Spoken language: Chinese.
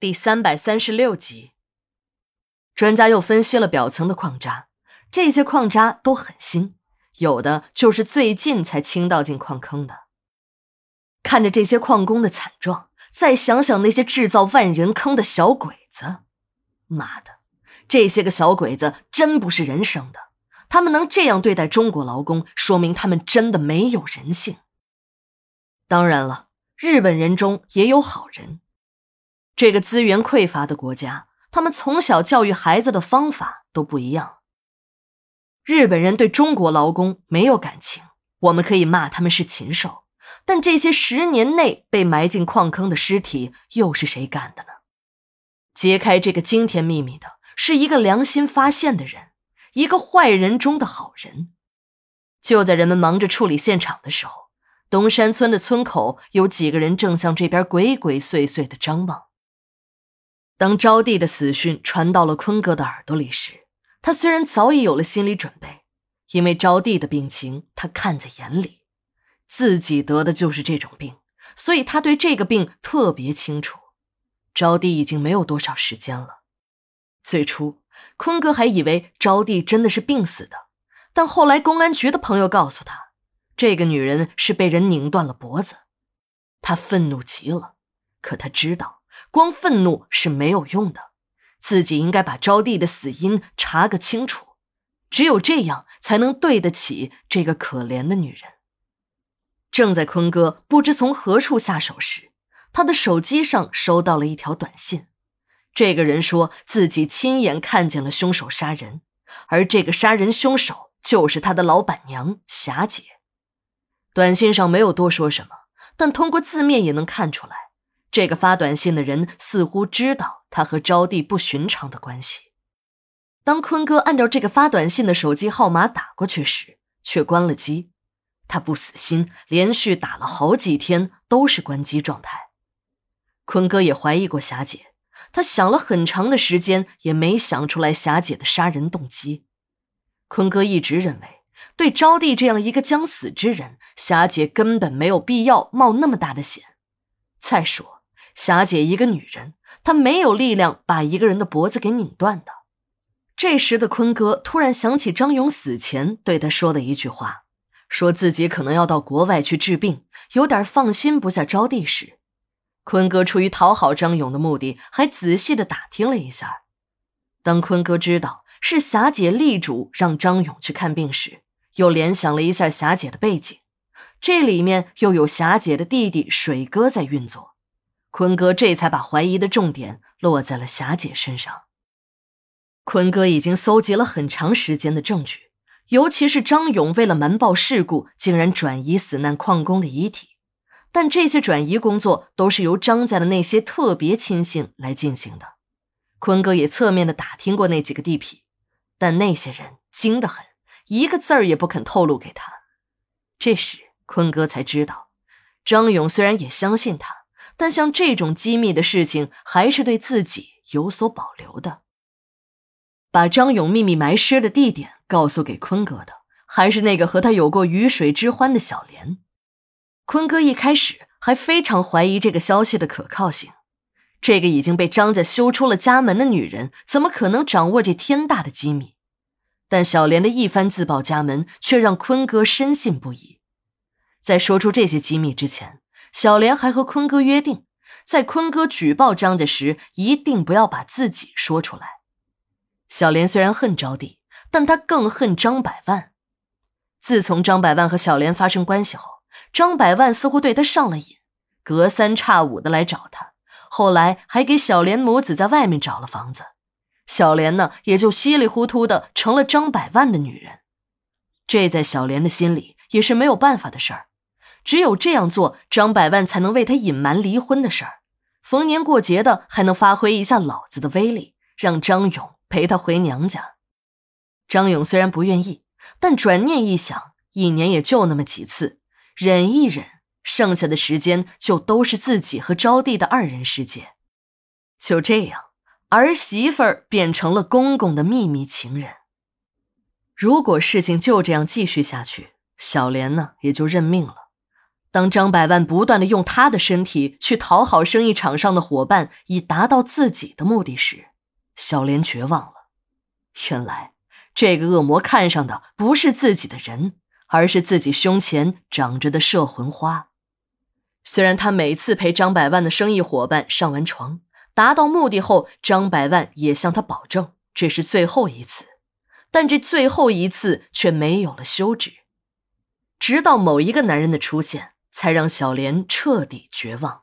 第三百三十六集，专家又分析了表层的矿渣，这些矿渣都很新，有的就是最近才倾倒进矿坑的。看着这些矿工的惨状，再想想那些制造万人坑的小鬼子，妈的，这些个小鬼子真不是人生的！他们能这样对待中国劳工，说明他们真的没有人性。当然了，日本人中也有好人。这个资源匮乏的国家，他们从小教育孩子的方法都不一样。日本人对中国劳工没有感情，我们可以骂他们是禽兽，但这些十年内被埋进矿坑的尸体又是谁干的呢？揭开这个惊天秘密的是一个良心发现的人，一个坏人中的好人。就在人们忙着处理现场的时候，东山村的村口有几个人正向这边鬼鬼祟祟的张望。当招娣的死讯传到了坤哥的耳朵里时，他虽然早已有了心理准备，因为招娣的病情他看在眼里，自己得的就是这种病，所以他对这个病特别清楚。招娣已经没有多少时间了。最初，坤哥还以为招娣真的是病死的，但后来公安局的朋友告诉他，这个女人是被人拧断了脖子。他愤怒极了，可他知道。光愤怒是没有用的，自己应该把招娣的死因查个清楚，只有这样才能对得起这个可怜的女人。正在坤哥不知从何处下手时，他的手机上收到了一条短信。这个人说自己亲眼看见了凶手杀人，而这个杀人凶手就是他的老板娘霞姐。短信上没有多说什么，但通过字面也能看出来。这个发短信的人似乎知道他和招娣不寻常的关系。当坤哥按照这个发短信的手机号码打过去时，却关了机。他不死心，连续打了好几天都是关机状态。坤哥也怀疑过霞姐，他想了很长的时间，也没想出来霞姐的杀人动机。坤哥一直认为，对招娣这样一个将死之人，霞姐根本没有必要冒那么大的险。再说。霞姐一个女人，她没有力量把一个人的脖子给拧断的。这时的坤哥突然想起张勇死前对他说的一句话，说自己可能要到国外去治病，有点放心不下招娣时，坤哥出于讨好张勇的目的，还仔细的打听了一下。当坤哥知道是霞姐力主让张勇去看病时，又联想了一下霞姐的背景，这里面又有霞姐的弟弟水哥在运作。坤哥这才把怀疑的重点落在了霞姐身上。坤哥已经搜集了很长时间的证据，尤其是张勇为了瞒报事故，竟然转移死难矿工的遗体。但这些转移工作都是由张家的那些特别亲信来进行的。坤哥也侧面的打听过那几个地痞，但那些人精得很，一个字儿也不肯透露给他。这时，坤哥才知道，张勇虽然也相信他。但像这种机密的事情，还是对自己有所保留的。把张勇秘密埋尸的地点告诉给坤哥的，还是那个和他有过鱼水之欢的小莲。坤哥一开始还非常怀疑这个消息的可靠性。这个已经被张家休出了家门的女人，怎么可能掌握这天大的机密？但小莲的一番自报家门，却让坤哥深信不疑。在说出这些机密之前。小莲还和坤哥约定，在坤哥举报张家时，一定不要把自己说出来。小莲虽然恨招娣，但她更恨张百万。自从张百万和小莲发生关系后，张百万似乎对她上了瘾，隔三差五的来找她。后来还给小莲母子在外面找了房子，小莲呢，也就稀里糊涂的成了张百万的女人。这在小莲的心里也是没有办法的事儿。只有这样做，张百万才能为他隐瞒离婚的事儿，逢年过节的还能发挥一下老子的威力，让张勇陪他回娘家。张勇虽然不愿意，但转念一想，一年也就那么几次，忍一忍，剩下的时间就都是自己和招娣的二人世界。就这样，儿媳妇儿变成了公公的秘密情人。如果事情就这样继续下去，小莲呢也就认命了。当张百万不断的用他的身体去讨好生意场上的伙伴，以达到自己的目的时，小莲绝望了。原来，这个恶魔看上的不是自己的人，而是自己胸前长着的摄魂花。虽然他每次陪张百万的生意伙伴上完床，达到目的后，张百万也向他保证这是最后一次，但这最后一次却没有了休止。直到某一个男人的出现，才让小莲彻底绝望。